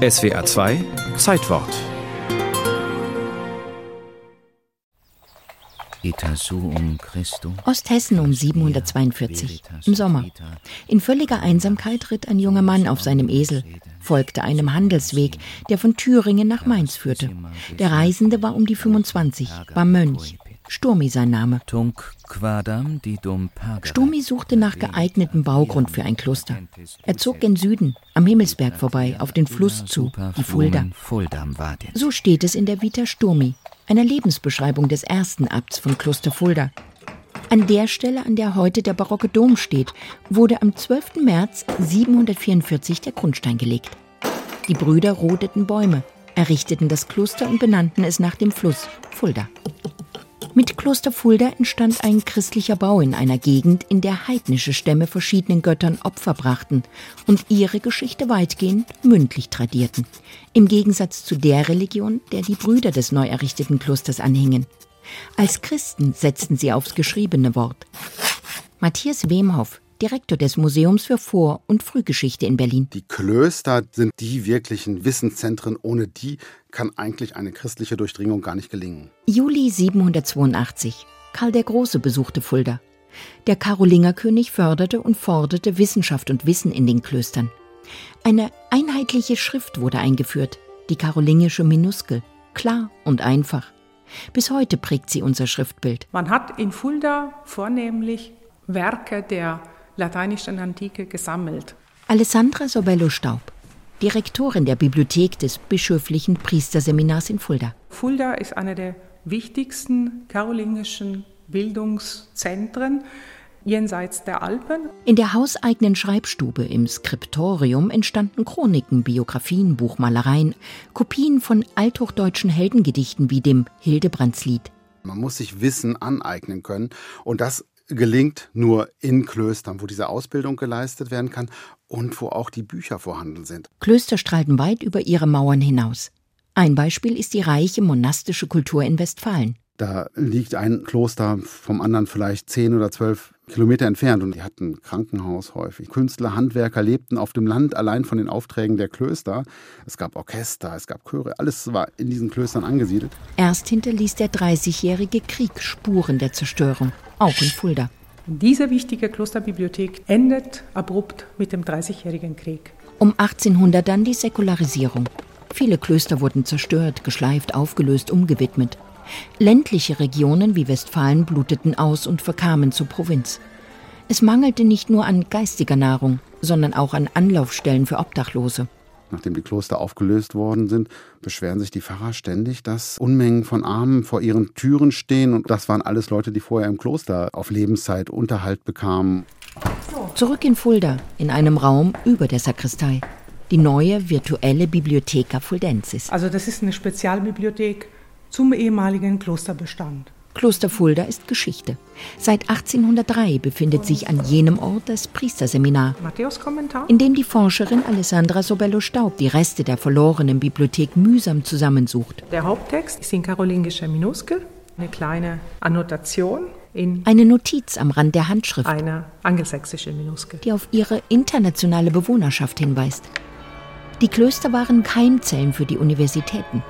SWA 2 Zeitwort Osthessen um 742 im Sommer. In völliger Einsamkeit ritt ein junger Mann auf seinem Esel, folgte einem Handelsweg, der von Thüringen nach Mainz führte. Der Reisende war um die 25, war Mönch. Sturmi sein Name. Sturmi suchte nach geeignetem Baugrund für ein Kloster. Er zog gen Süden, am Himmelsberg vorbei, auf den Fluss zu, die Fulda. So steht es in der Vita Sturmi, einer Lebensbeschreibung des ersten Abts von Kloster Fulda. An der Stelle, an der heute der barocke Dom steht, wurde am 12. März 744 der Grundstein gelegt. Die Brüder rodeten Bäume, errichteten das Kloster und benannten es nach dem Fluss Fulda. Mit Kloster Fulda entstand ein christlicher Bau in einer Gegend, in der heidnische Stämme verschiedenen Göttern Opfer brachten und ihre Geschichte weitgehend mündlich tradierten. Im Gegensatz zu der Religion, der die Brüder des neu errichteten Klosters anhingen. Als Christen setzten sie aufs geschriebene Wort. Matthias Wemhoff, Direktor des Museums für Vor- und Frühgeschichte in Berlin. Die Klöster sind die wirklichen Wissenszentren. Ohne die kann eigentlich eine christliche Durchdringung gar nicht gelingen. Juli 782. Karl der Große besuchte Fulda. Der Karolingerkönig förderte und forderte Wissenschaft und Wissen in den Klöstern. Eine einheitliche Schrift wurde eingeführt, die karolingische Minuskel, klar und einfach. Bis heute prägt sie unser Schriftbild. Man hat in Fulda vornehmlich Werke der lateinischen Antike gesammelt. Alessandra Sobello Staub, Direktorin der Bibliothek des bischöflichen Priesterseminars in Fulda. Fulda ist eine der wichtigsten karolingischen Bildungszentren jenseits der Alpen. In der hauseigenen Schreibstube im Skriptorium entstanden Chroniken, Biografien, Buchmalereien, Kopien von althochdeutschen Heldengedichten wie dem Hildebrandslied. Man muss sich Wissen aneignen können und das gelingt nur in Klöstern, wo diese Ausbildung geleistet werden kann und wo auch die Bücher vorhanden sind. Klöster strahlten weit über ihre Mauern hinaus. Ein Beispiel ist die reiche monastische Kultur in Westfalen. Da liegt ein Kloster vom anderen vielleicht zehn oder zwölf Kilometer entfernt und die hatten ein Krankenhaus häufig. Künstler, Handwerker lebten auf dem Land allein von den Aufträgen der Klöster. Es gab Orchester, es gab Chöre, alles war in diesen Klöstern angesiedelt. Erst hinterließ der Dreißigjährige Krieg Spuren der Zerstörung, auch in Fulda. Diese wichtige Klosterbibliothek endet abrupt mit dem Dreißigjährigen Krieg. Um 1800 dann die Säkularisierung. Viele Klöster wurden zerstört, geschleift, aufgelöst, umgewidmet. Ländliche Regionen wie Westfalen bluteten aus und verkamen zur Provinz. Es mangelte nicht nur an geistiger Nahrung, sondern auch an Anlaufstellen für Obdachlose. Nachdem die Kloster aufgelöst worden sind, beschweren sich die Pfarrer ständig, dass Unmengen von Armen vor ihren Türen stehen. Und das waren alles Leute, die vorher im Kloster auf Lebenszeit Unterhalt bekamen. Zurück in Fulda, in einem Raum über der Sakristei. Die neue virtuelle Bibliotheca Fuldensis. Also das ist eine Spezialbibliothek zum ehemaligen Klosterbestand. Kloster Fulda ist Geschichte. Seit 1803 befindet sich an jenem Ort das Priesterseminar, in dem die Forscherin Alessandra Sobello Staub die Reste der verlorenen Bibliothek mühsam zusammensucht. Der Haupttext ist in karolingischer Minuskel, eine kleine Annotation in Eine Notiz am Rand der Handschrift, einer angelsächsischen Minuskel. die auf ihre internationale Bewohnerschaft hinweist. Die Klöster waren Keimzellen für die Universitäten.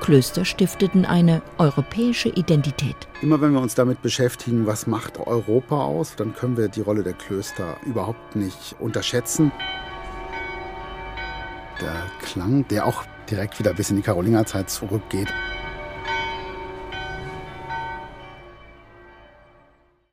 Klöster stifteten eine europäische Identität. Immer wenn wir uns damit beschäftigen, was macht Europa aus, dann können wir die Rolle der Klöster überhaupt nicht unterschätzen. Der Klang, der auch direkt wieder bis in die Karolingerzeit zurückgeht.